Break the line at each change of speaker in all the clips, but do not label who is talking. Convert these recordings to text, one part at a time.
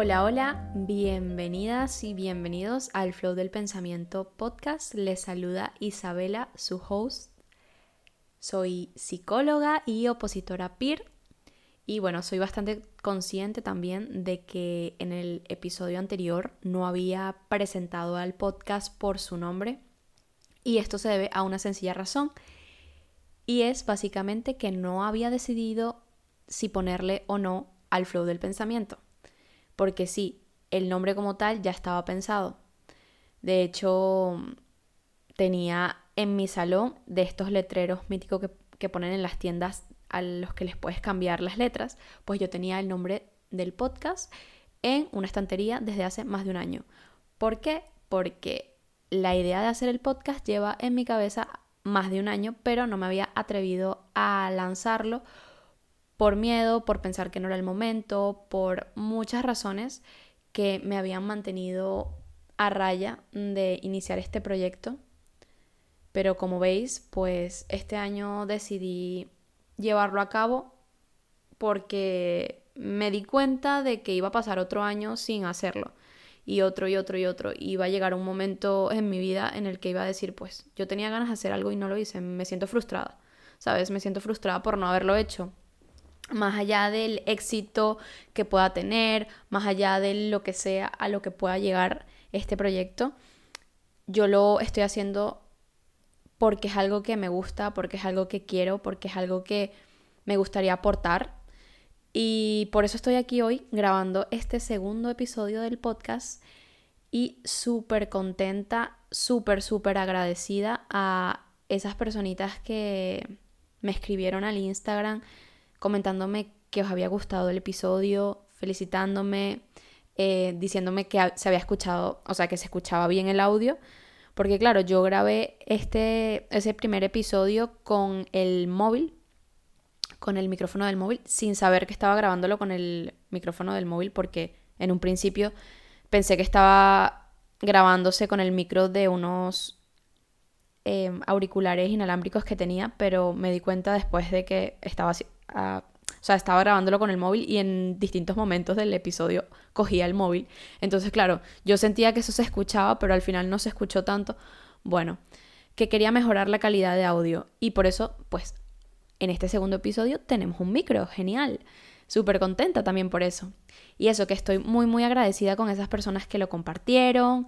Hola, hola, bienvenidas y bienvenidos al Flow del Pensamiento podcast. Les saluda Isabela, su host. Soy psicóloga y opositora PIR. Y bueno, soy bastante consciente también de que en el episodio anterior no había presentado al podcast por su nombre. Y esto se debe a una sencilla razón. Y es básicamente que no había decidido si ponerle o no al flow del pensamiento porque sí, el nombre como tal ya estaba pensado. De hecho, tenía en mi salón de estos letreros míticos que, ponen en las tiendas a los que les puedes cambiar las letras, pues yo tenía el nombre del podcast en una estantería desde hace más de un año. ¿Por qué? Porque la idea de hacer el podcast lleva en mi cabeza más de un año, pero no me había atrevido a lanzarlo por miedo, por pensar que no era el momento, por muchas razones que me habían mantenido a raya de iniciar este proyecto. Pero como veis, pues este año decidí llevarlo a cabo porque me di cuenta de que iba a pasar otro año sin hacerlo. Y otro y otro y otro. Iba a llegar un momento en mi vida en el que iba a decir, pues yo tenía ganas de hacer algo y no lo hice. Me siento frustrada. ¿Sabes? Me siento frustrada por no haberlo hecho más allá del éxito que pueda tener, más allá de lo que sea a lo que pueda llegar este proyecto, yo lo estoy haciendo porque es algo que me gusta, porque es algo que quiero, porque es algo que me gustaría aportar. Y por eso estoy aquí hoy grabando este segundo episodio del podcast y súper contenta, súper, súper agradecida a esas personitas que me escribieron al Instagram comentándome que os había gustado el episodio, felicitándome, eh, diciéndome que se había escuchado, o sea, que se escuchaba bien el audio. Porque claro, yo grabé este, ese primer episodio con el móvil, con el micrófono del móvil, sin saber que estaba grabándolo con el micrófono del móvil, porque en un principio pensé que estaba grabándose con el micro de unos em, auriculares inalámbricos que tenía, pero me di cuenta después de que estaba o sea, estaba grabándolo con el móvil y en distintos momentos del episodio cogía el móvil. Entonces, claro, yo sentía que eso se escuchaba, pero al final no se escuchó tanto. Bueno, que quería mejorar la calidad de audio y por eso, pues, en este segundo episodio tenemos un micro, genial. Súper contenta también por eso. Y eso, que estoy muy, muy agradecida con esas personas que lo compartieron,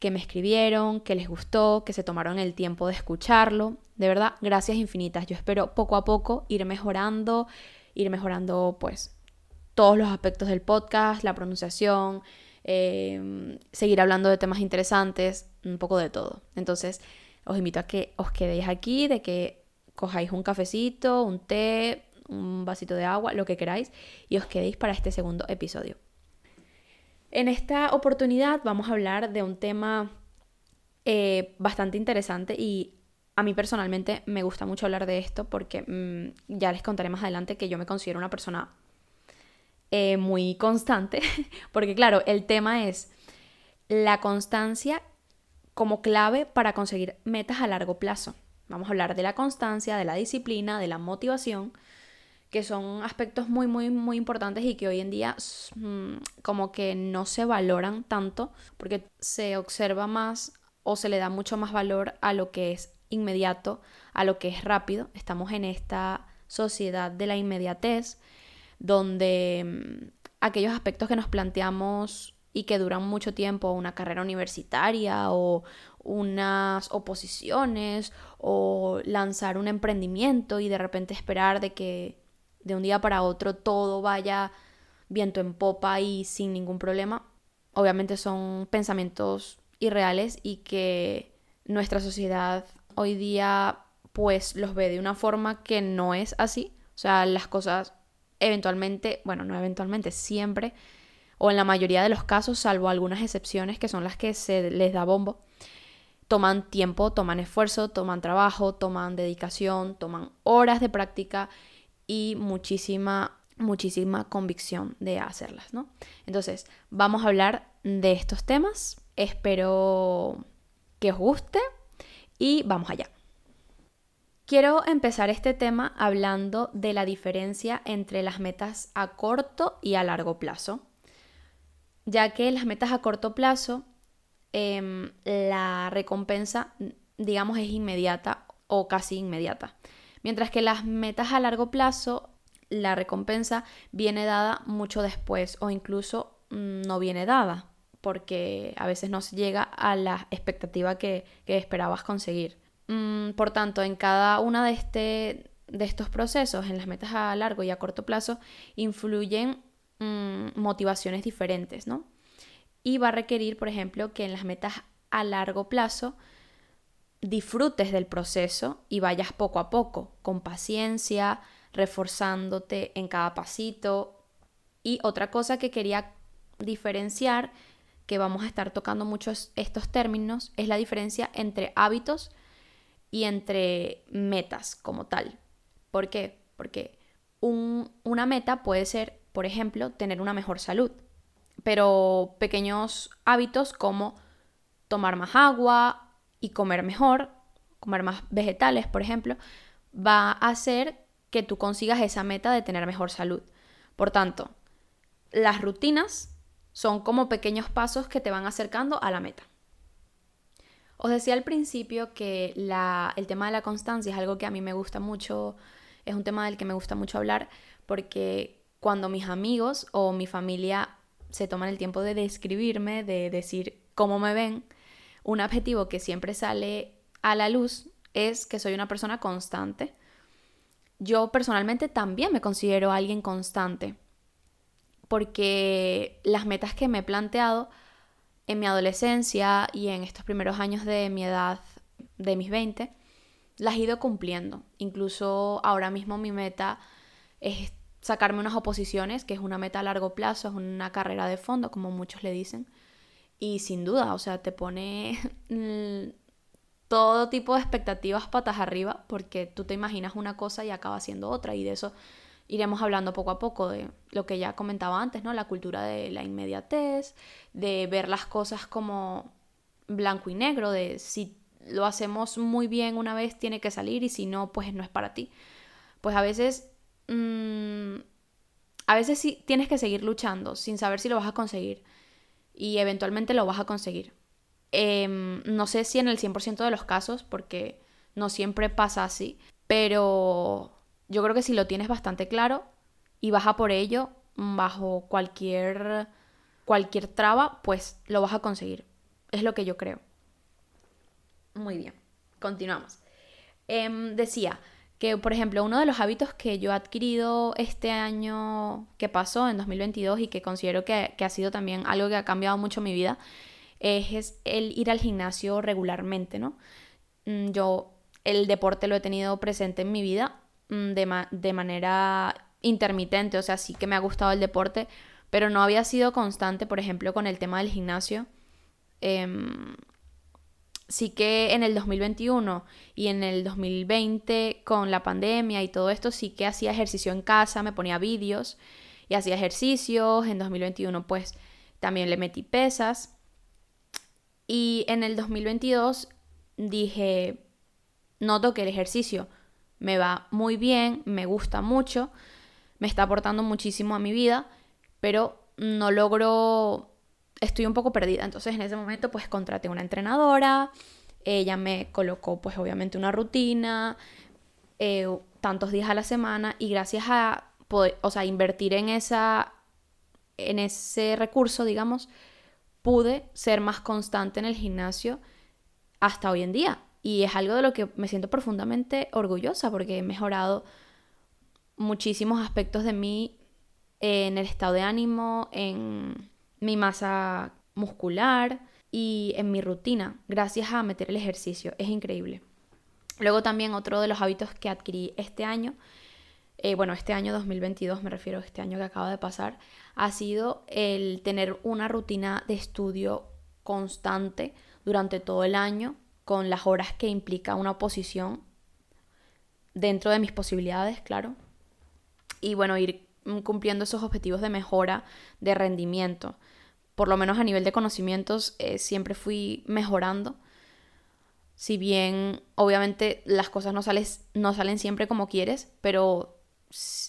que me escribieron, que les gustó, que se tomaron el tiempo de escucharlo. De verdad, gracias infinitas. Yo espero poco a poco ir mejorando, ir mejorando pues todos los aspectos del podcast, la pronunciación, em, seguir hablando de temas interesantes, un poco de todo. Entonces, os invito a que os quedéis aquí, de que cojáis un cafecito, un té, un vasito de agua, lo que queráis, y os quedéis para este segundo episodio. En esta oportunidad vamos a hablar de un tema eh, bastante interesante y a mí personalmente me gusta mucho hablar de esto porque mm, ya les contaré más adelante que yo me considero una persona eh, muy constante, porque claro, el tema es la constancia como clave para conseguir metas a largo plazo. Vamos a hablar de la constancia, de la disciplina, de la motivación que son aspectos muy, muy, muy importantes y que hoy en día mm, como que no se valoran tanto porque se observa más o se le da mucho más valor a lo que es inmediato, a lo que es rápido. Estamos en esta sociedad de la inmediatez donde mm, aquellos aspectos que nos planteamos y que duran mucho tiempo, una carrera universitaria o unas oposiciones o lanzar un emprendimiento y de repente esperar de que de un día para otro todo vaya viento en popa y sin ningún problema, obviamente son pensamientos irreales y que nuestra sociedad hoy día pues los ve de una forma que no es así. O sea, las cosas eventualmente, bueno, no eventualmente, siempre, o en la mayoría de los casos, salvo algunas excepciones que son las que se les da bombo, toman tiempo, toman esfuerzo, toman trabajo, toman dedicación, toman horas de práctica y muchísima, muchísima convicción de hacerlas, ¿no? Entonces, vamos a hablar de estos temas. Espero que os guste y vamos allá. Quiero empezar este tema hablando de la diferencia entre las metas a corto y a largo plazo. ya que las metas a corto plazo, em, la recompensa, digamos, es inmediata o casi inmediata. Mientras que las metas a largo plazo, la recompensa viene dada mucho después o incluso mm, no viene dada, porque a veces no se llega a la expectativa que, esperabas conseguir. Mm, por tanto, en cada una de, este, de estos procesos, en las metas a largo y a corto plazo, influyen mm, motivaciones diferentes, ¿no? Y va a requerir, por ejemplo, que en las metas a largo plazo disfrutes del proceso y vayas poco a poco, con paciencia, reforzándote en cada pasito. Y otra cosa que quería diferenciar, que vamos a estar tocando muchos estos términos, es la diferencia entre hábitos y entre metas como tal. ¿Por qué? Porque una meta puede ser, por ejemplo, tener una mejor salud, pero pequeños hábitos como tomar más agua, y comer mejor, comer más vegetales, por ejemplo, va a hacer que tú consigas esa meta de tener mejor salud. Por tanto, las rutinas son como pequeños pasos que te van acercando a la meta. Os decía al principio que el tema de la constancia es algo que a mí me gusta mucho, es un tema del que me gusta mucho hablar, porque cuando mis amigos o mi familia se toman el tiempo de describirme, de decir cómo me ven, un objetivo que siempre sale a la luz es que soy una persona constante. Yo personalmente también me considero alguien constante porque las metas que me he planteado en mi adolescencia y en estos primeros años de mi edad, de mis 20, las he ido cumpliendo. Incluso ahora mismo mi meta es sacarme unas oposiciones, que es una meta a largo plazo, es una carrera de fondo, como muchos le dicen. Y sin duda, o sea, te pone todo tipo de expectativas patas arriba porque tú te imaginas una cosa y acaba siendo otra y de eso iremos hablando poco a poco de lo que ya comentaba antes, ¿no? La cultura de la inmediatez, de ver las cosas como blanco y negro, de si lo hacemos muy bien una vez tiene que salir y si no, pues no es para ti. Pues a veces, mm, a veces sí tienes que seguir luchando sin saber si lo vas a conseguir y eventualmente lo vas a conseguir. Em, no sé si en el 100% de los casos, porque no siempre pasa así, pero yo creo que si lo tienes bastante claro y vas a por ello, bajo cualquier, cualquier traba, pues lo vas a conseguir. Es lo que yo creo. Muy bien, continuamos. Em, decía, que, por ejemplo, uno de los hábitos que yo he adquirido este año que pasó, en 2022, y que considero que, ha sido también algo que ha cambiado mucho mi vida, es, el ir al gimnasio regularmente, ¿no? Mm, yo el deporte lo he tenido presente en mi vida mm, de, de manera intermitente, o sea, sí que me ha gustado el deporte, pero no había sido constante, por ejemplo, con el tema del gimnasio. Em, sí que en el 2021 y en el 2020 con la pandemia y todo esto sí que hacía ejercicio en casa, me ponía vídeos y hacía ejercicios. En 2021 pues también le metí pesas. Y en el 2022 dije, noto que el ejercicio me va muy bien, me gusta mucho, me está aportando muchísimo a mi vida, pero no logro estoy un poco perdida. Entonces en ese momento pues contraté una entrenadora, ella me colocó pues obviamente una rutina, eh, tantos días a la semana y gracias a o sea, invertir en esa en ese recurso, digamos, pude ser más constante en el gimnasio hasta hoy en día. Y es algo de lo que me siento profundamente orgullosa porque he mejorado muchísimos aspectos de mí en el estado de ánimo, en mi masa muscular y en mi rutina, gracias a meter el ejercicio. Es increíble. Luego también otro de los hábitos que adquirí este año, eh, bueno, este año 2022 me refiero a este año que acaba de pasar, ha sido el tener una rutina de estudio constante durante todo el año, con las horas que implica una oposición dentro de mis posibilidades, claro. Y bueno, ir cumpliendo esos objetivos de mejora de rendimiento por lo menos a nivel de conocimientos, eh, siempre fui mejorando. Si bien, obviamente, las cosas no, no salen siempre como quieres, pero,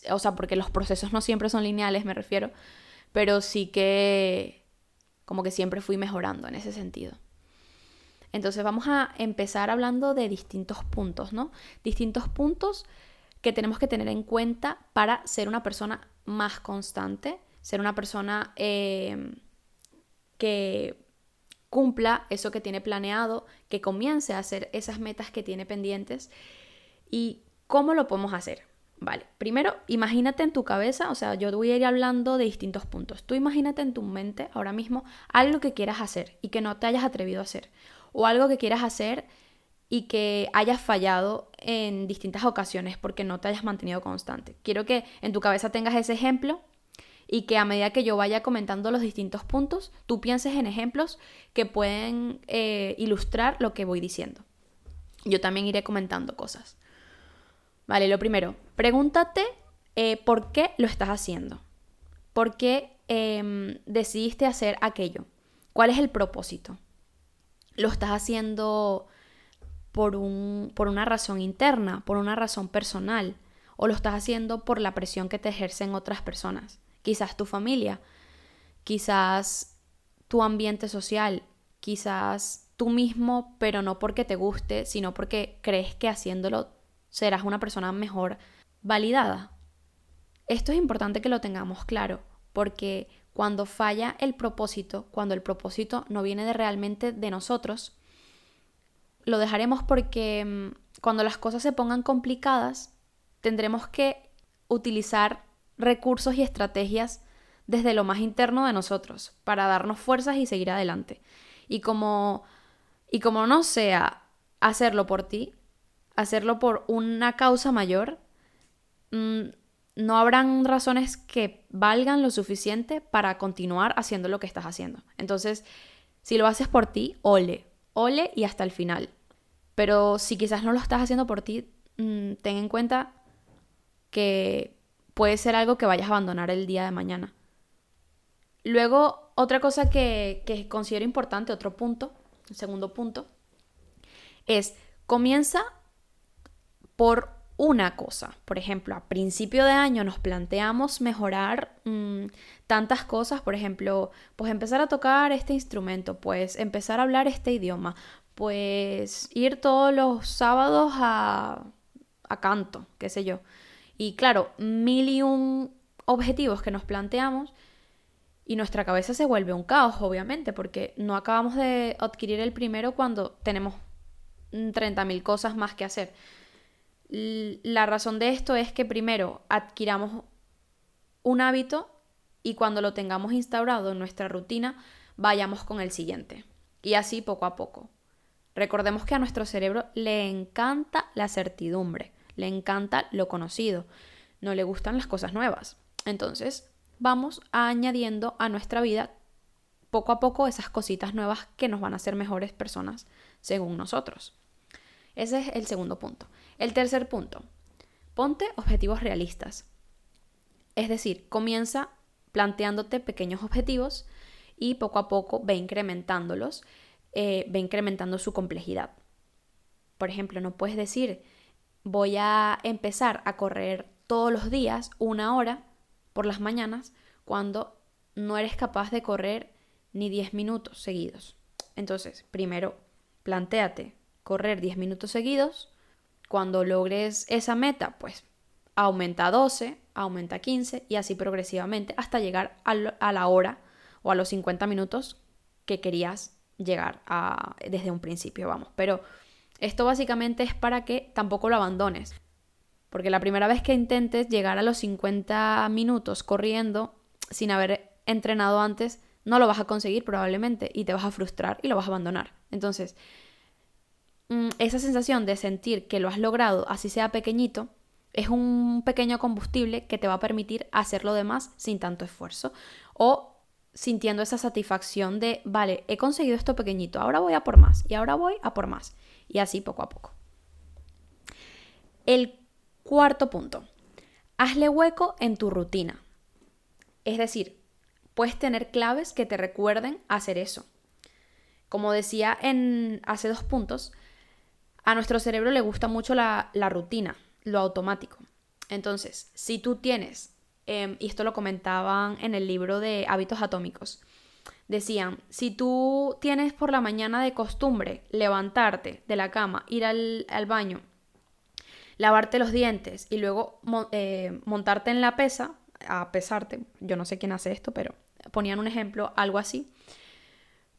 o sea, porque los procesos no siempre son lineales, me refiero, pero sí que como que siempre fui mejorando en ese sentido. Entonces vamos a empezar hablando de distintos puntos, ¿no? Distintos puntos que tenemos que tener en cuenta para ser una persona más constante, ser una persona eh, que cumpla eso que tiene planeado, que comience a hacer esas metas que tiene pendientes. ¿Y cómo lo podemos hacer? Vale, primero imagínate en tu cabeza, o sea, yo voy a ir hablando de distintos puntos. Tú imagínate en tu mente ahora mismo algo que quieras hacer y que no te hayas atrevido a hacer. O algo que quieras hacer y que hayas fallado en distintas ocasiones porque no te hayas mantenido constante. Quiero que en tu cabeza tengas ese ejemplo y que a medida que yo vaya comentando los distintos puntos, tú pienses en ejemplos que pueden eh, ilustrar lo que voy diciendo. Yo también iré comentando cosas. Vale, lo primero, pregúntate eh, por qué lo estás haciendo. ¿Por qué em, decidiste hacer aquello? ¿Cuál es el propósito? ¿Lo estás haciendo por, un, por una razón interna, por una razón personal? ¿O lo estás haciendo por la presión que te ejercen otras personas? Quizás tu familia, quizás tu ambiente social, quizás tú mismo, pero no porque te guste, sino porque crees que haciéndolo serás una persona mejor validada. Esto es importante que lo tengamos claro, porque cuando falla el propósito, cuando el propósito no viene de realmente de nosotros, lo dejaremos porque mm, cuando las cosas se pongan complicadas, tendremos que utilizar recursos y estrategias desde lo más interno de nosotros para darnos fuerzas y seguir adelante. Y como y como no sea hacerlo por ti, hacerlo por una causa mayor, mm, no habrán razones que valgan lo suficiente para continuar haciendo lo que estás haciendo. Entonces, si lo haces por ti, ole, ole y hasta el final. Pero si quizás no lo estás haciendo por ti, mm, ten en cuenta que puede ser algo que vayas a abandonar el día de mañana. Luego, otra cosa que, que considero importante, otro punto, el segundo punto, es comienza por una cosa. Por ejemplo, a principio de año nos planteamos mejorar mm, tantas cosas, por ejemplo, pues empezar a tocar este instrumento, pues empezar a hablar este idioma, pues ir todos los sábados a, a canto, qué sé yo. Y claro, mil y un objetivos que nos planteamos y nuestra cabeza se vuelve un caos, obviamente, porque no acabamos de adquirir el primero cuando tenemos 30.000 mm, cosas más que hacer. La razón de esto es que primero adquiramos un hábito y cuando lo tengamos instaurado en nuestra rutina, vayamos con el siguiente. Y así poco a poco. Recordemos que a nuestro cerebro le encanta la certidumbre, le encanta lo conocido, no le gustan las cosas nuevas. Entonces, vamos añadiendo a nuestra vida poco a poco esas cositas nuevas que nos van a hacer mejores personas según nosotros. Ese es el segundo punto. El tercer punto, ponte objetivos realistas. Es decir, comienza planteándote pequeños objetivos y poco a poco ve incrementándolos, eh, ve incrementando su complejidad. Por ejemplo, no puedes decir, voy a empezar a correr todos los días una hora por las mañanas cuando no eres capaz de correr ni 10 minutos seguidos. Entonces, primero, planteate correr 10 minutos seguidos. Cuando logres esa meta, pues aumenta a 12, aumenta a 15 y así progresivamente hasta llegar a la hora o a los 50 minutos que querías llegar a, desde un principio, vamos. Pero esto básicamente es para que tampoco lo abandones. Porque la primera vez que intentes llegar a los 50 minutos corriendo sin haber entrenado antes, no lo vas a conseguir probablemente y te vas a frustrar y lo vas a abandonar. Entonces, Mm, esa sensación de sentir que lo has logrado, así sea pequeñito, es un pequeño combustible que te va a permitir hacer lo demás sin tanto esfuerzo. O sintiendo esa satisfacción de, vale, he conseguido esto pequeñito, ahora voy a por más y ahora voy a por más. Y así poco a poco. El cuarto punto, hazle hueco en tu rutina. Es decir, puedes tener claves que te recuerden hacer eso. Como decía en hace dos puntos, a nuestro cerebro le gusta mucho la, rutina, lo automático. Entonces, si tú tienes, em, y esto lo comentaban en el libro de hábitos atómicos, decían, si tú tienes por la mañana de costumbre levantarte de la cama, ir al, baño, lavarte los dientes y luego eh, montarte en la pesa, a pesarte, yo no sé quién hace esto, pero ponían un ejemplo, algo así.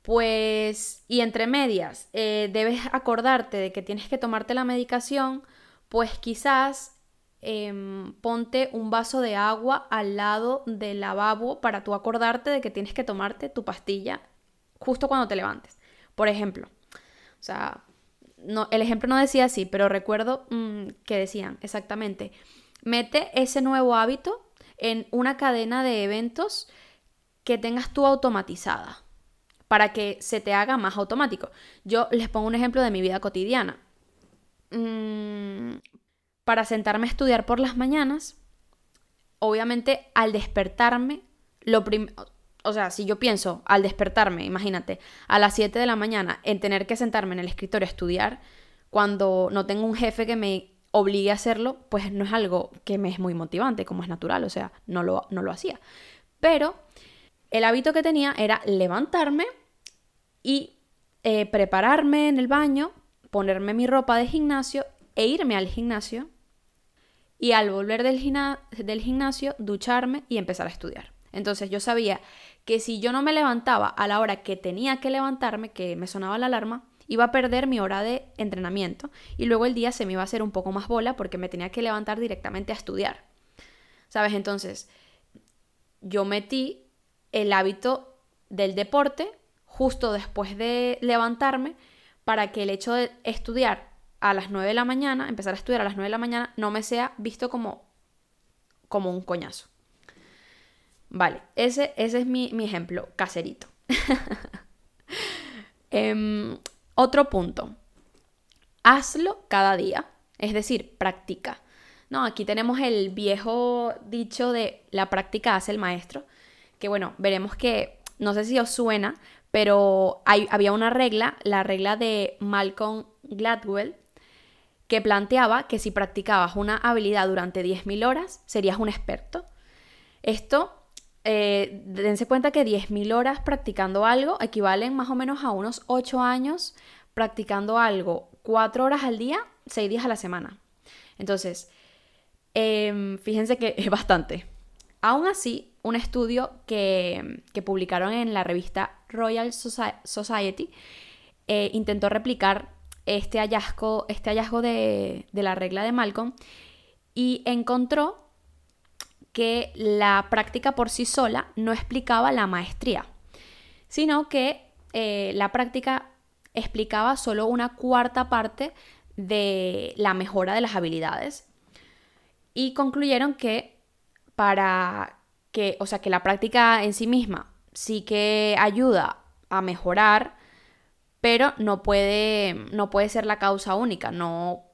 Pues, y entre medias, eh, debes acordarte de que tienes que tomarte la medicación, pues quizás em, ponte un vaso de agua al lado del lavabo para tú acordarte de que tienes que tomarte tu pastilla justo cuando te levantes. Por ejemplo, o sea, no, el ejemplo no decía así, pero recuerdo mm, que decían exactamente, mete ese nuevo hábito en una cadena de eventos que tengas tú automatizada para que se te haga más automático. Yo les pongo un ejemplo de mi vida cotidiana. Mm, para sentarme a estudiar por las mañanas, obviamente al despertarme, lo o sea, si yo pienso al despertarme, imagínate, a las 7 de la mañana en tener que sentarme en el escritorio a estudiar, cuando no tengo un jefe que me obligue a hacerlo, pues no es algo que me es muy motivante, como es natural, o sea, no lo, no lo hacía. Pero el hábito que tenía era levantarme y eh, prepararme en el baño, ponerme mi ropa de gimnasio e irme al gimnasio y al volver del, gimnasio ducharme y empezar a estudiar. Entonces yo sabía que si yo no me levantaba a la hora que tenía que levantarme, que me sonaba la alarma, iba a perder mi hora de entrenamiento y luego el día se me iba a hacer un poco más bola porque me tenía que levantar directamente a estudiar. ¿Sabes? Entonces, yo metí el hábito del deporte justo después de levantarme para que el hecho de estudiar a las 9 de la mañana, empezar a estudiar a las 9 de la mañana, no me sea visto como, como un coñazo. Vale, ese, ese es mi, ejemplo caserito. Em, otro punto. Hazlo cada día, es decir, practica. No, aquí tenemos el viejo dicho de la práctica hace el maestro, que bueno, veremos que, no sé si os suena, pero había una regla, la regla de Malcolm Gladwell, que planteaba que si practicabas una habilidad durante 10.000 horas, serías un experto. Esto, eh, dense cuenta que 10.000 horas practicando algo equivalen más o menos a unos 8 años practicando algo 4 horas al día, 6 días a la semana. Entonces, em, fíjense que es bastante. Aún así, un estudio que, publicaron en la revista Royal Society eh, intentó replicar este hallazgo, este hallazgo de, de la regla de Malcolm y encontró que la práctica por sí sola no explicaba la maestría, sino que eh, la práctica explicaba solo una cuarta parte de la mejora de las habilidades y concluyeron que para que, o sea, que la práctica en sí misma sí que ayuda a mejorar, pero no puede, no puede ser la causa única, no,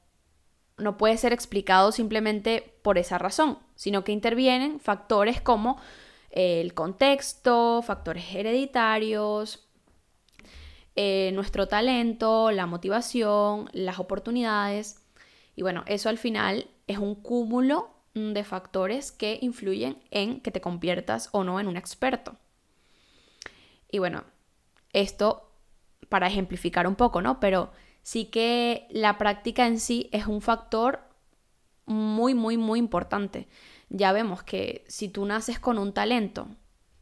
no puede ser explicado simplemente por esa razón, sino que intervienen factores como el contexto, factores hereditarios, eh, nuestro talento, la motivación, las oportunidades. Y bueno, eso al final es un cúmulo de factores que influyen en que te conviertas o no en un experto. Y bueno, esto para ejemplificar un poco, ¿no? Pero sí que la práctica en sí es un factor muy, muy, muy importante. Ya vemos que si tú naces con un talento,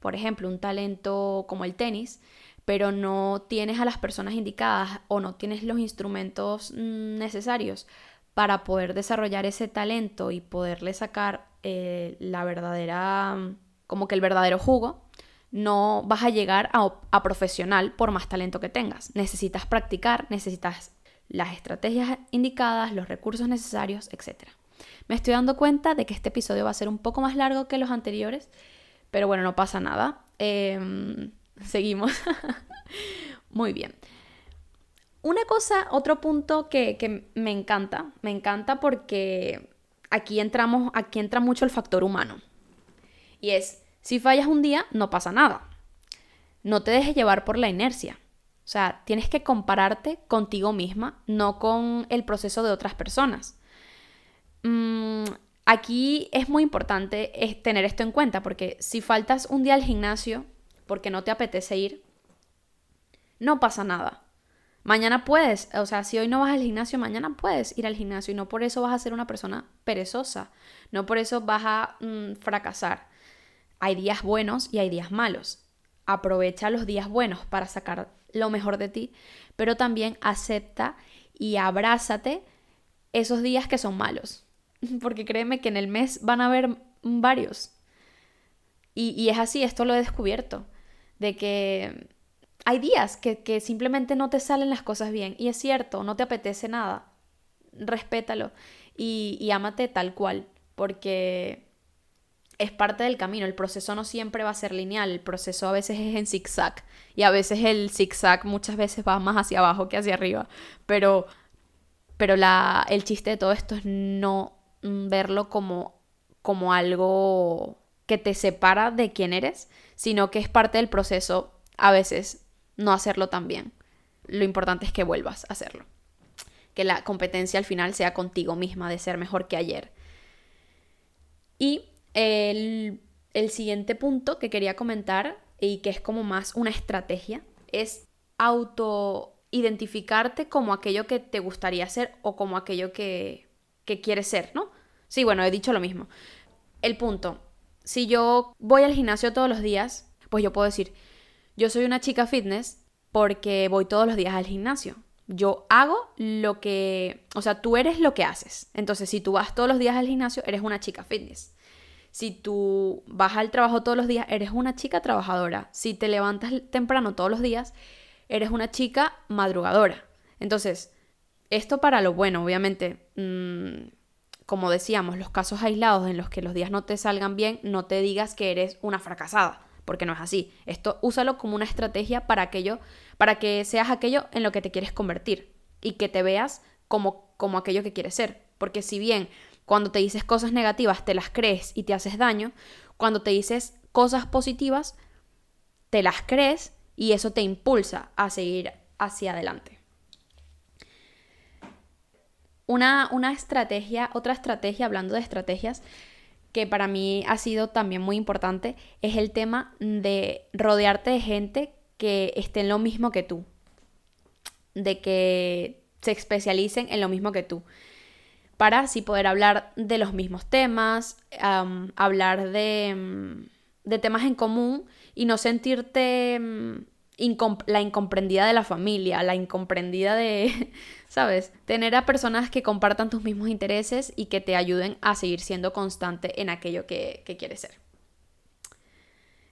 por ejemplo, un talento como el tenis, pero no tienes a las personas indicadas o no tienes los instrumentos mm, necesarios para poder desarrollar ese talento y poderle sacar eh, la verdadera, como que el verdadero jugo, no vas a llegar a, profesional por más talento que tengas. Necesitas practicar, necesitas las estrategias indicadas, los recursos necesarios, etc. Me estoy dando cuenta de que este episodio va a ser un poco más largo que los anteriores, pero bueno, no pasa nada. Em, seguimos. Muy bien. Una cosa, otro punto que, me encanta, me encanta porque aquí entramos, aquí entra mucho el factor humano. Y es, si fallas un día, no pasa nada. No te dejes llevar por la inercia. O sea, tienes que compararte contigo misma, no con el proceso de otras personas. Mm, aquí es muy importante tener esto en cuenta porque si faltas un día al gimnasio porque no te apetece ir, no pasa nada. Mañana puedes, o sea, si hoy no vas al gimnasio, mañana puedes ir al gimnasio y no por eso vas a ser una persona perezosa, no por eso vas a mm, fracasar. Hay días buenos y hay días malos. Aprovecha los días buenos para sacar lo mejor de ti, pero también acepta y abrázate esos días que son malos. Porque créeme que en el mes van a haber varios. Y, y es así, esto lo he descubierto, de que hay días que, simplemente no te salen las cosas bien y es cierto, no te apetece nada. Respétalo y, y ámate tal cual, porque es parte del camino. El proceso no siempre va a ser lineal, el proceso a veces es en zigzag y a veces el zigzag muchas veces va más hacia abajo que hacia arriba. Pero, pero la, el chiste de todo esto es no verlo como, como algo que te separa de quién eres, sino que es parte del proceso a veces no hacerlo tan bien. Lo importante es que vuelvas a hacerlo. Que la competencia al final sea contigo misma de ser mejor que ayer. Y el, el siguiente punto que quería comentar y que es como más una estrategia es auto identificarte como aquello que te gustaría ser o como aquello que, que quieres ser, ¿no? Sí, bueno, he dicho lo mismo. El punto, si yo voy al gimnasio todos los días, pues yo puedo decir, yo soy una chica fitness porque voy todos los días al gimnasio. Yo hago lo que, o sea, tú eres lo que haces. Entonces, si tú vas todos los días al gimnasio, eres una chica fitness. Si tú vas al trabajo todos los días, eres una chica trabajadora. Si te levantas temprano todos los días, eres una chica madrugadora. Entonces, esto para lo bueno, obviamente, mm, como decíamos, los casos aislados en los que los días no te salgan bien, no te digas que eres una fracasada porque no es así. Esto úsalo como una estrategia para aquello, para que seas aquello en lo que te quieres convertir y que te veas como, como aquello que quieres ser. Porque si bien cuando te dices cosas negativas te las crees y te haces daño, cuando te dices cosas positivas te las crees y eso te impulsa a seguir hacia adelante. Una, una estrategia, otra estrategia, hablando de estrategias, que para mí ha sido también muy importante, es el tema de rodearte de gente que esté en lo mismo que tú, de que se especialicen en lo mismo que tú, para así poder hablar de los mismos temas, hablar de, mm, de, temas en común y no sentirte mm, la incomprendida de la familia, la incomprendida de, ¿sabes? Tener a personas que compartan tus mismos intereses y que te ayuden a seguir siendo constante en aquello que, quieres ser.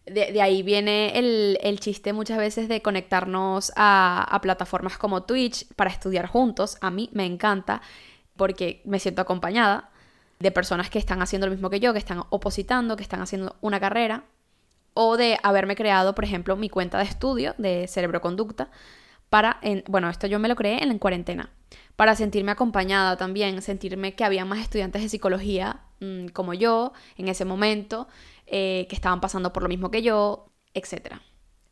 De, ahí viene el, chiste muchas veces de conectarnos a plataformas como Twitch para estudiar juntos. A mí me encanta porque me siento acompañada de personas que están haciendo lo mismo que yo, que están opositando, que están haciendo una carrera o de haberme creado, por ejemplo, mi cuenta de estudio de cerebroconducta para, bueno, esto yo me lo creé en la cuarentena, para sentirme acompañada también, sentirme que había más estudiantes de psicología mm, como yo en ese momento, eh, que estaban pasando por lo mismo que yo, etc.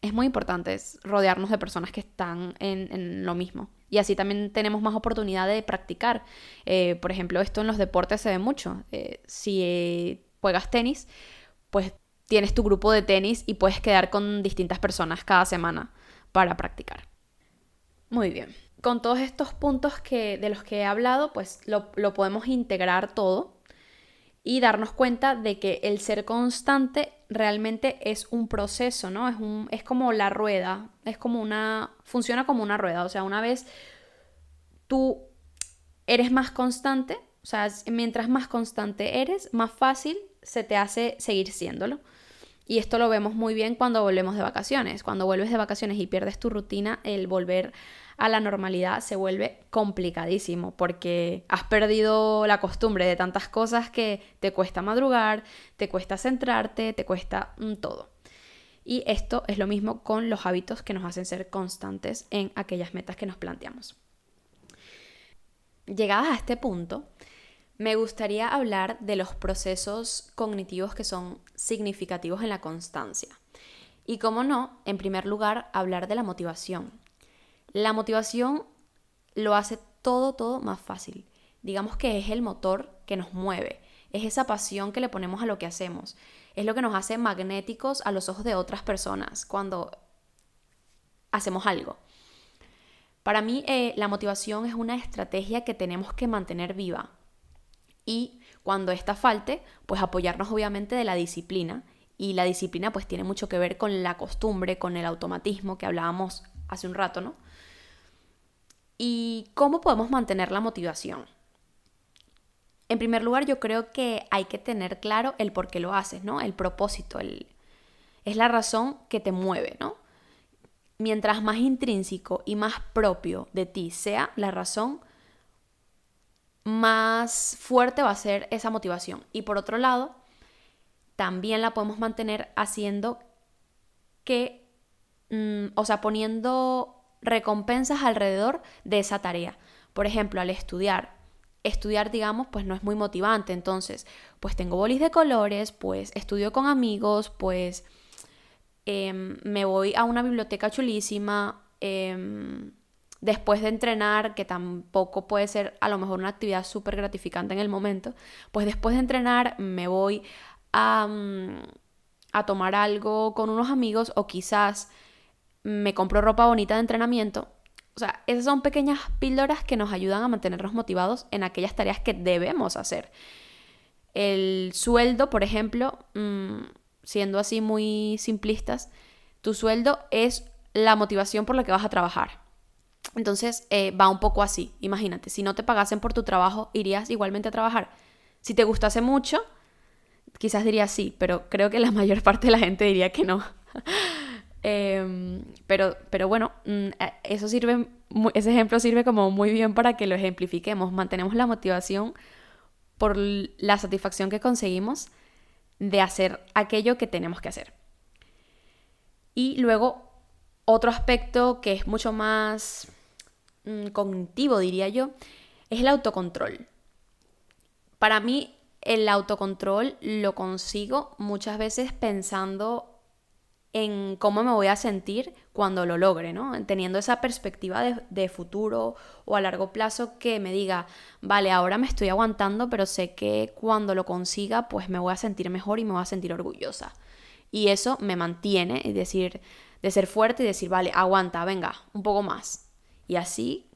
Es muy importante rodearnos de personas que están en, lo mismo. Y así también tenemos más oportunidad de practicar. Eh, por ejemplo, esto en los deportes se ve mucho. Eh, si juegas tenis, pues tienes tu grupo de tenis y puedes quedar con distintas personas cada semana para practicar. Muy bien. Con todos estos puntos que, de los que he hablado, pues lo, podemos integrar todo y darnos cuenta de que el ser constante realmente es un proceso, ¿no? Es, un, es como la rueda, es como una, funciona como una rueda, o sea, una vez tú eres más constante, o sea, mientras más constante eres, más fácil se te hace seguir siéndolo. Y esto lo vemos muy bien cuando volvemos de vacaciones. Cuando vuelves de vacaciones y pierdes tu rutina, el volver a la normalidad se vuelve complicadísimo porque has perdido la costumbre de tantas cosas que te cuesta madrugar, te cuesta centrarte, te cuesta todo. Y esto es lo mismo con los hábitos que nos hacen ser constantes en aquellas metas que nos planteamos. Llegadas a este punto, me gustaría hablar de los procesos cognitivos que son significativos en la constancia. Y como no, en primer lugar, hablar de la motivación. La motivación lo hace todo, todo más fácil. Digamos que es el motor que nos mueve, es esa pasión que le ponemos a lo que hacemos, es lo que nos hace magnéticos a los ojos de otras personas. Cuando hacemos algo. Para mí eh, la motivación es una estrategia que tenemos que mantener viva y cuando esta falte, pues apoyarnos obviamente de la disciplina y la disciplina pues tiene mucho que ver con la costumbre, con el automatismo que hablábamos hace un rato, ¿no? ¿Y cómo podemos mantener la motivación? En primer lugar, yo creo que hay que tener claro el por qué lo haces, ¿no? El propósito, el... es la razón que te mueve, ¿no? Mientras más intrínseco y más propio de ti sea la razón, más fuerte va a ser esa motivación. Y por otro lado, también la podemos mantener haciendo que, mm, o sea, poniendo recompensas alrededor de esa tarea. Por ejemplo, al estudiar, estudiar, digamos, pues no es muy motivante. Entonces, pues tengo bolis de colores, pues estudio con amigos, pues em, me voy a una biblioteca chulísima. Em, después de entrenar, que tampoco puede ser a lo mejor una actividad súper gratificante en el momento, pues después de entrenar me voy a, mm, a tomar algo con unos amigos o quizás me compro ropa bonita de entrenamiento. O sea, esas son pequeñas píldoras que nos ayudan a mantenernos motivados en aquellas tareas que debemos hacer. El sueldo, por ejemplo, mm, siendo así muy simplistas, tu sueldo es la motivación por la que vas a trabajar. Entonces eh, va un poco así. Imagínate, si no te pagasen por tu trabajo, irías igualmente a trabajar. Si te gustase mucho, quizás dirías sí, pero creo que la mayor parte de la gente diría que no. Em, pero, pero bueno, mm, eh, eso sirve, ese ejemplo sirve como muy bien para que lo ejemplifiquemos. Mantenemos la motivación por la satisfacción que conseguimos de hacer aquello que tenemos que hacer. Y luego, otro aspecto que es mucho más mm, cognitivo, diría yo, es el autocontrol. Para mí, el autocontrol lo consigo muchas veces pensando en cómo me voy a sentir cuando lo logre, ¿no? Teniendo esa perspectiva de, futuro o a largo plazo que me diga, vale, ahora me estoy aguantando, pero sé que cuando lo consiga, pues me voy a sentir mejor y me voy a sentir orgullosa. Y eso me mantiene, es decir, de ser fuerte y decir, vale, aguanta, venga, un poco más. Y así,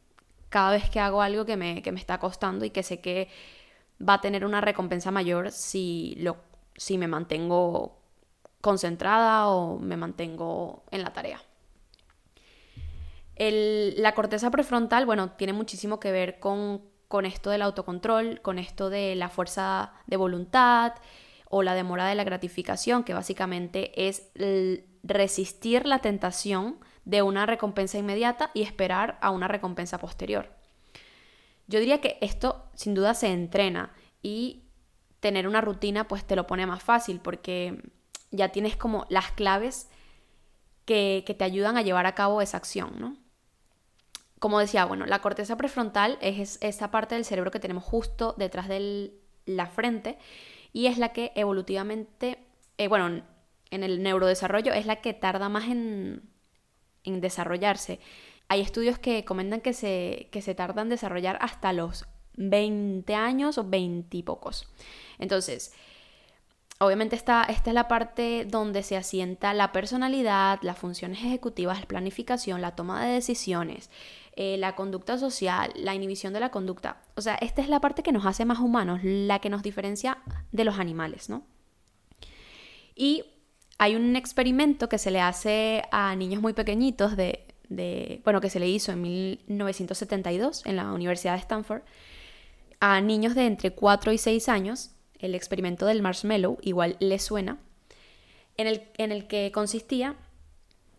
cada vez que hago algo que me, que me está costando y que sé que va a tener una recompensa mayor si, lo, si me mantengo concentrada o me mantengo en la tarea. la corteza prefrontal, bueno, tiene muchísimo que ver con, con esto del autocontrol, con esto de la fuerza de voluntad o la demora de la gratificación, que básicamente es resistir la tentación de una recompensa inmediata y esperar a una recompensa posterior. Yo diría que esto sin duda se entrena y tener una rutina pues te lo pone más fácil porque ya tienes como las claves que, te ayudan a llevar a cabo esa acción, ¿no? Como decía, bueno, la corteza prefrontal es esa parte del cerebro que tenemos justo detrás de la frente y es la que evolutivamente, eh, bueno, en el neurodesarrollo es la que tarda más en, en desarrollarse. Hay estudios que comentan que se, que se tardan en desarrollar hasta los 20 años o 20 y pocos. Entonces, obviamente esta, esta es la parte donde se asienta la personalidad, las funciones ejecutivas, la planificación, la toma de decisiones, eh, la conducta social, la inhibición de la conducta. O sea, esta es la parte que nos hace más humanos, la que nos diferencia de los animales, ¿no? Y hay un experimento que se le hace a niños muy pequeñitos de, de, bueno, que se le hizo en 1972 en la Universidad de Stanford, a niños de entre 4 y 6 años el experimento del marshmallow, igual le suena, en el, en el que consistía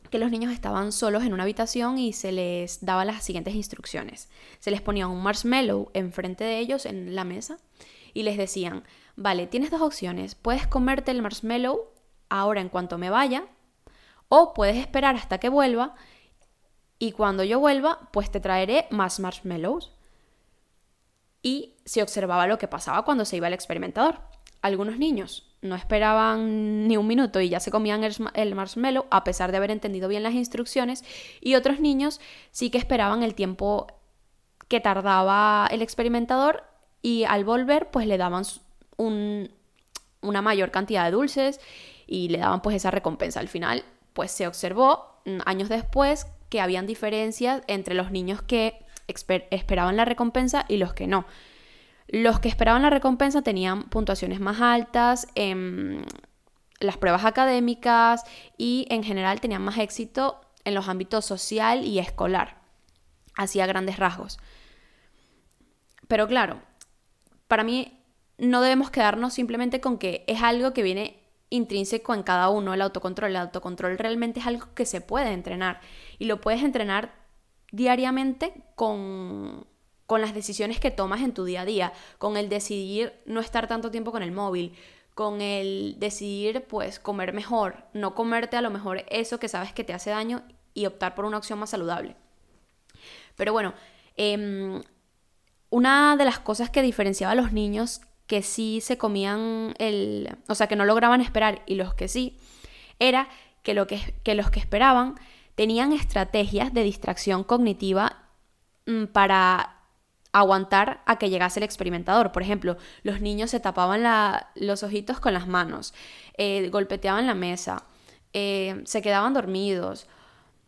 que los niños estaban solos en una habitación y se les daba las siguientes instrucciones. Se les ponía un marshmallow enfrente de ellos en la mesa y les decían, vale, tienes dos opciones, puedes comerte el marshmallow ahora en cuanto me vaya o puedes esperar hasta que vuelva y cuando yo vuelva pues te traeré más marshmallows y se observaba lo que pasaba cuando se iba el experimentador. Algunos niños no esperaban ni un minuto y ya se comían el, marshmallow a pesar de haber entendido bien las instrucciones y otros niños sí que esperaban el tiempo que tardaba el experimentador y al volver pues le daban una mayor cantidad de dulces y le daban pues esa recompensa. Al final pues se observó mm, años después que habían diferencias entre los niños que esperaban la recompensa y los que no. Los que esperaban la recompensa tenían puntuaciones más altas en las pruebas académicas y en general tenían más éxito en los ámbitos social y escolar, así a grandes rasgos. Pero claro, para mí no debemos quedarnos simplemente con que es algo que viene intrínseco en cada uno, el autocontrol. El autocontrol realmente es algo que se puede entrenar y lo puedes entrenar diariamente con, con las decisiones que tomas en tu día a día, con el decidir no estar tanto tiempo con el móvil, con el decidir pues comer mejor, no comerte a lo mejor eso que sabes que te hace daño y optar por una opción más saludable. Pero bueno, em, una de las cosas que diferenciaba a los niños que sí se comían el, o sea, que no lograban esperar y los que sí, era que, lo que, que los que esperaban tenían estrategias de distracción cognitiva mm, para aguantar a que llegase el experimentador. Por ejemplo, los niños se tapaban los ojitos con las manos, eh, golpeteaban la mesa, eh, se quedaban dormidos.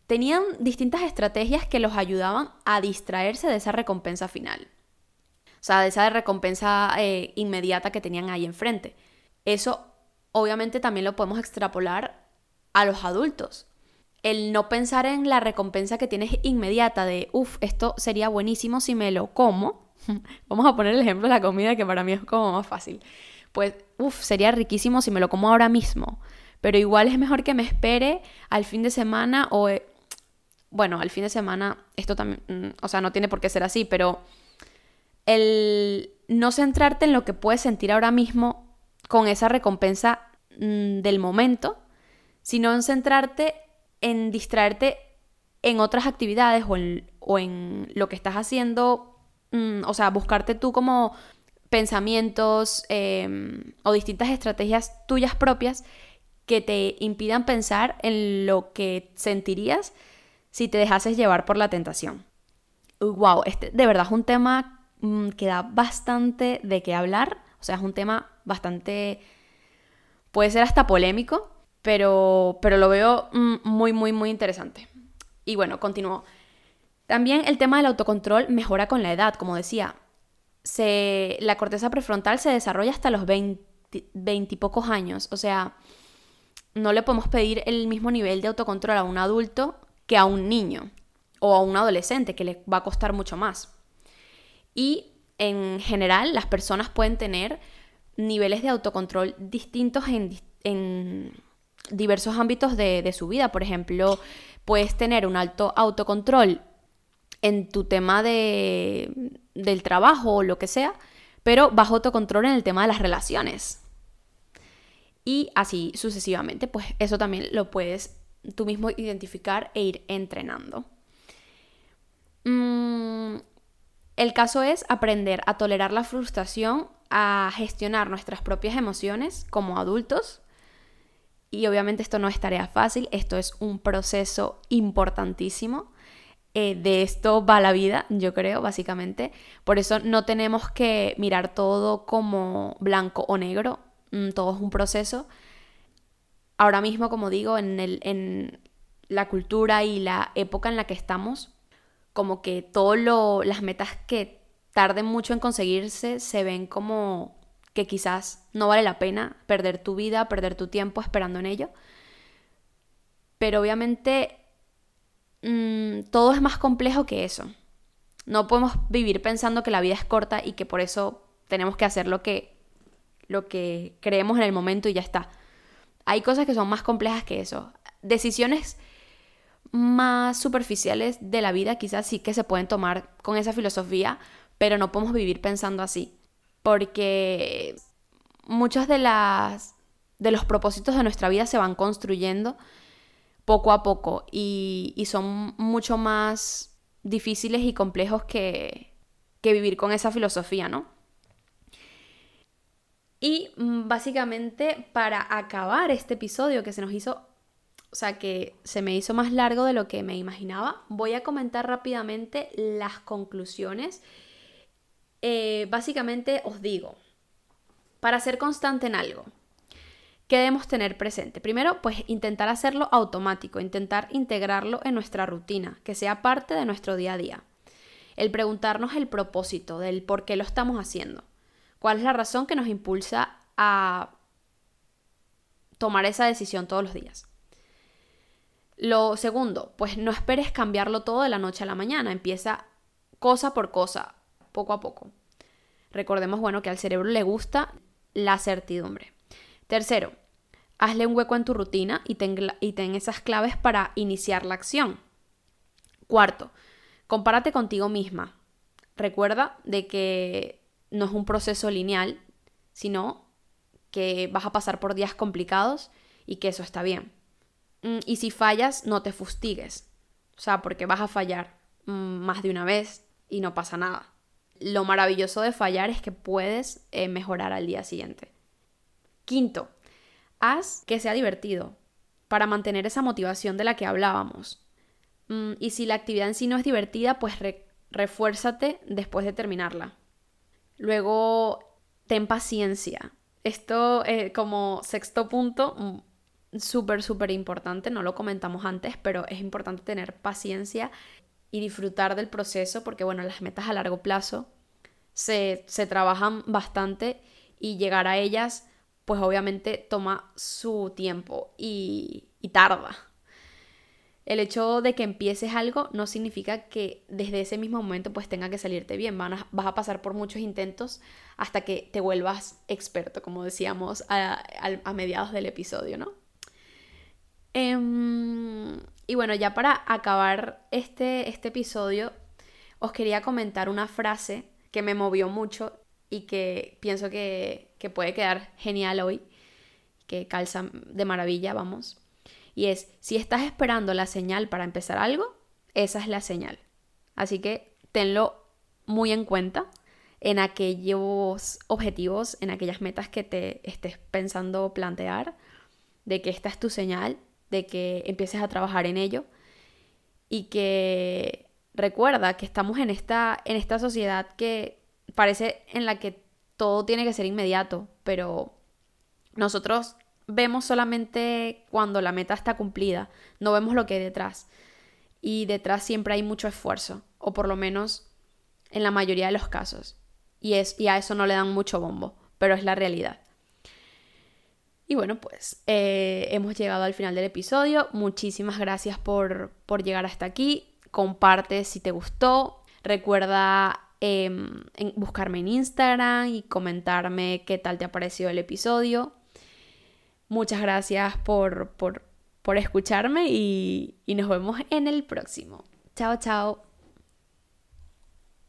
Tenían distintas estrategias que los ayudaban a distraerse de esa recompensa final. O sea, de esa recompensa eh, inmediata que tenían ahí enfrente. Eso obviamente también lo podemos extrapolar a los adultos. El no pensar en la recompensa que tienes inmediata de, uff, esto sería buenísimo si me lo como. Vamos a poner el ejemplo de la comida que para mí es como más fácil. Pues, uff, sería riquísimo si me lo como ahora mismo. Pero igual es mejor que me espere al fin de semana o... Eh, bueno, al fin de semana esto también, mm, o sea, no tiene por qué ser así, pero el no centrarte en lo que puedes sentir ahora mismo con esa recompensa mm, del momento, sino en centrarte en distraerte en otras actividades o en, lo que estás haciendo, mm, o sea, buscarte tú como pensamientos em, o distintas estrategias tuyas propias que te impidan pensar en lo que sentirías si te dejases llevar por la tentación. Wow, este de verdad es un tema Mm, que da bastante de qué hablar. O sea, es un tema bastante... puede ser hasta polémico, pero, pero lo veo mm, muy, muy, muy interesante. Y bueno, continúo. También el tema del autocontrol mejora con la edad, como decía. Se, la corteza prefrontal se desarrolla hasta los 20, 20 y pocos años. O sea, no le podemos pedir el mismo nivel de autocontrol a un adulto que a un niño o a un adolescente, que le va a costar mucho más. Y en general las personas pueden tener niveles de autocontrol distintos en, diversos ámbitos de, su vida. Por ejemplo, puedes tener un alto autocontrol en tu tema de, del trabajo o lo que sea, pero bajo autocontrol en el tema de las relaciones. Y así sucesivamente, pues eso también lo puedes tú mismo identificar e ir entrenando. Mm, el caso es aprender a tolerar la frustración, a gestionar nuestras propias emociones como adultos. Y obviamente esto no es tarea fácil, esto es un proceso importantísimo. Eh, de esto va la vida, yo creo, básicamente. Por eso no tenemos que mirar todo como blanco o negro, mm, todo es un proceso. Ahora mismo, como digo, en, el, en la cultura y la época en la que estamos, como que todas las metas que tarden mucho en conseguirse se ven como que quizás no vale la pena perder tu vida, perder tu tiempo esperando en ello. Pero obviamente mm, todo es más complejo que eso. No podemos vivir pensando que la vida es corta y que por eso tenemos que hacer lo que, lo que creemos en el momento y ya está. Hay cosas que son más complejas que eso. Decisiones más superficiales de la vida quizás sí que se pueden tomar con esa filosofía, pero no podemos vivir pensando así, porque muchos de las de los propósitos de nuestra vida se van construyendo poco a poco y, y son mucho más difíciles y complejos que, que vivir con esa filosofía, ¿no? Y mm, básicamente para acabar este episodio que se nos hizo o sea que se me hizo más largo de lo que me imaginaba. Voy a comentar rápidamente las conclusiones. Eh, básicamente os digo, para ser constante en algo, ¿qué debemos tener presente? Primero, pues intentar hacerlo automático, intentar integrarlo en nuestra rutina, que sea parte de nuestro día a día. El preguntarnos el propósito del por qué lo estamos haciendo. ¿Cuál es la razón que nos impulsa a tomar esa decisión todos los días? Lo segundo, pues no esperes cambiarlo todo de la noche a la mañana, empieza cosa por cosa, poco a poco. Recordemos, bueno, que al cerebro le gusta la certidumbre. Tercero, hazle un hueco en tu rutina y ten, y ten esas claves para iniciar la acción. Cuarto, compárate contigo misma. Recuerda de que no es un proceso lineal, sino que vas a pasar por días complicados y que eso está bien. Mm, y si fallas, no te fustigues. O sea, porque vas a fallar mm, más de una vez y no pasa nada. Lo maravilloso de fallar es que puedes eh, mejorar al día siguiente. Quinto, haz que sea divertido para mantener esa motivación de la que hablábamos. Mm, y si la actividad en sí no es divertida, pues refuérzate después de terminarla. Luego, ten paciencia. Esto eh, como sexto punto, súper, súper importante, no lo comentamos antes, pero es importante tener paciencia y disfrutar del proceso porque, bueno, las metas a largo plazo se, se trabajan bastante y llegar a ellas, pues obviamente toma su tiempo y, y tarda. El hecho de que empieces algo no significa que desde ese mismo momento pues tenga que salirte bien. vas a pasar por muchos intentos hasta que te vuelvas experto, como decíamos a, a mediados del episodio, ¿no? Em, y bueno, ya para acabar este, este episodio, os quería comentar una frase que me movió mucho y que pienso que, que puede quedar genial hoy, que calza de maravilla, vamos. Y es, si estás esperando la señal para empezar algo, esa es la señal. Así que tenlo muy en cuenta en aquellos objetivos, en aquellas metas que te estés pensando plantear, de que esta es tu señal de que empieces a trabajar en ello y que recuerda que estamos en esta, en esta sociedad que parece en la que todo tiene que ser inmediato, pero nosotros vemos solamente cuando la meta está cumplida, no vemos lo que hay detrás. Y detrás siempre hay mucho esfuerzo, o por lo menos en la mayoría de los casos. Y, es, y a eso no le dan mucho bombo, pero es la realidad. Y bueno, pues eh, hemos llegado al final del episodio. Muchísimas gracias por, llegar hasta aquí. Comparte si te gustó. Recuerda em, buscarme en Instagram y comentarme qué tal te ha parecido el episodio. Muchas gracias por, por, escucharme y, y nos vemos en el próximo. Chao, chao.